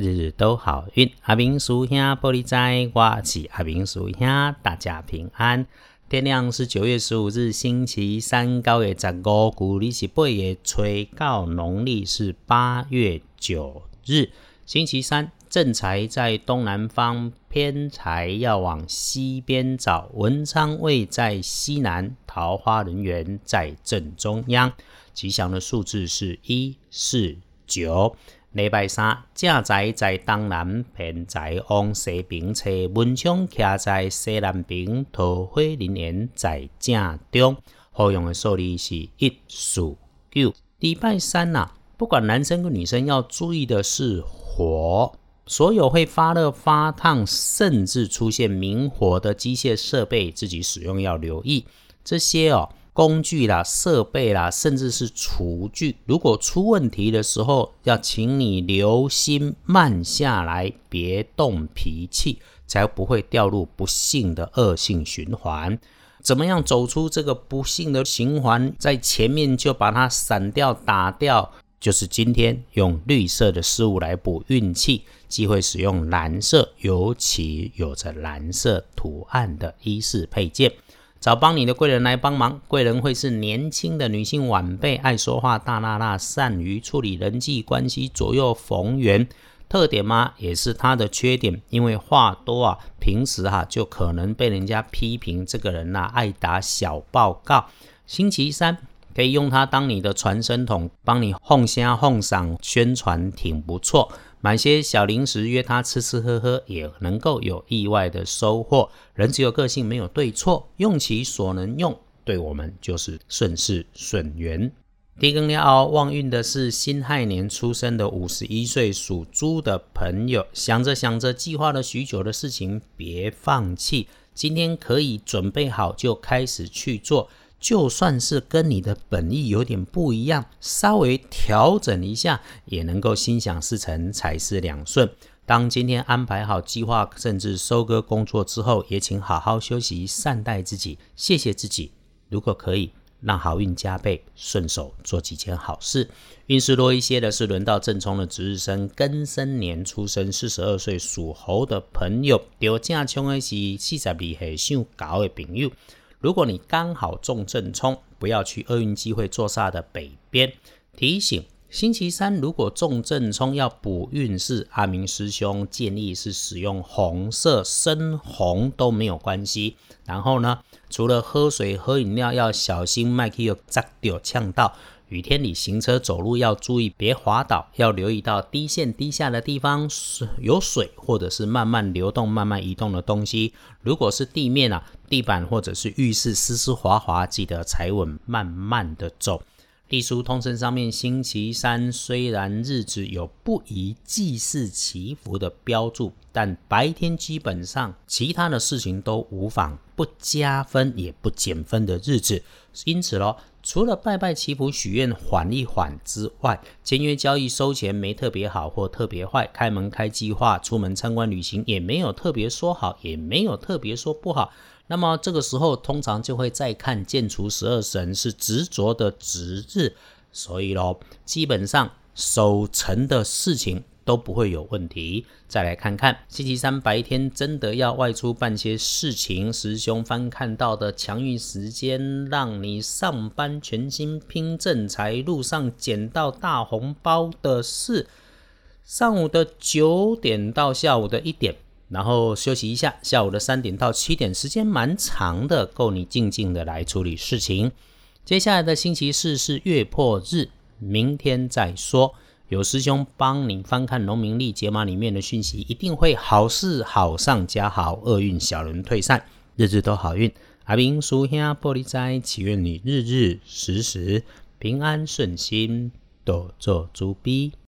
日日都好运。阿明叔兄玻璃仔，我是阿明叔兄，大家平安。天亮是九月十五日，星期三，高月十五，古历是八月初九，农历是八月九日，星期三。正财在东南方，偏财要往西边找。文昌位在西南，桃花人员在正中央。吉祥的数字是一四九。礼拜三，正财在东南，偏财往西边车。文昌徛在西南边，桃花人员在正中。好用的数字是一四九。礼拜三呐，不管男生跟女生，要注意的是火。所有会发热、发烫，甚至出现明火的机械设备，自己使用要留意这些哦工具啦、设备啦，甚至是厨具，如果出问题的时候，要请你留心慢下来，别动脾气，才不会掉入不幸的恶性循环。怎么样走出这个不幸的循环？在前面就把它散掉、打掉。就是今天用绿色的事物来补运气，忌讳使用蓝色，尤其有着蓝色图案的衣饰配件。找帮你的贵人来帮忙，贵人会是年轻的女性晚辈，爱说话，大辣辣，善于处理人际关系，左右逢源。特点吗？也是他的缺点，因为话多啊，平时哈就可能被人家批评这个人呐，爱打小报告。星期三。可以用它当你的传声筒，帮你哄虾哄嗓宣传，挺不错。买些小零食约他吃吃喝喝，也能够有意外的收获。人只有个性，没有对错，用其所能用，对我们就是顺势顺缘。地更了旺运的是辛亥年出生的五十一岁属猪的朋友，想着想着计划了许久的事情，别放弃，今天可以准备好就开始去做。就算是跟你的本意有点不一样，稍微调整一下，也能够心想事成，财势两顺。当今天安排好计划，甚至收割工作之后，也请好好休息，善待自己，谢谢自己。如果可以，让好运加倍，顺手做几件好事。运势多一些的是轮到正冲的值日生，庚申年出生，四十二岁属猴的朋友。丢正冲的是四十二岁属狗的朋友。如果你刚好中正冲，不要去厄运机会坐煞的北边。提醒：星期三如果中正冲要补运势，阿明师兄建议是使用红色、深红都没有关系。然后呢，除了喝水、喝饮料要小心，麦克有砸掉呛到。雨天里行车走路要注意，别滑倒，要留意到低线低下的地方是有水，或者是慢慢流动、慢慢移动的东西。如果是地面啊，地板或者是浴室湿湿滑滑，记得踩稳，慢慢的走。地书通身上面，星期三虽然日子有不宜祭祀祈福的标注，但白天基本上其他的事情都无妨，不加分也不减分的日子。因此喽，除了拜拜祈福许愿缓一缓之外，签约交易收钱没特别好或特别坏，开门开计划出门参观旅行也没有特别说好，也没有特别说不好。那么这个时候，通常就会再看建除十二神是执着的值日，所以咯，基本上守成的事情都不会有问题。再来看看星期三白天真的要外出办些事情，师兄翻看到的强运时间，让你上班全心拼正财，路上捡到大红包的是上午的九点到下午的一点。然后休息一下，下午的三点到七点，时间蛮长的，够你静静的来处理事情。接下来的星期四是月破日，明天再说。有师兄帮你翻看农民历解码里面的讯息，一定会好事好上加好，厄运小人退散，日日都好运。阿明叔兄玻璃斋，祈愿你日日时时平安顺心，多做猪逼。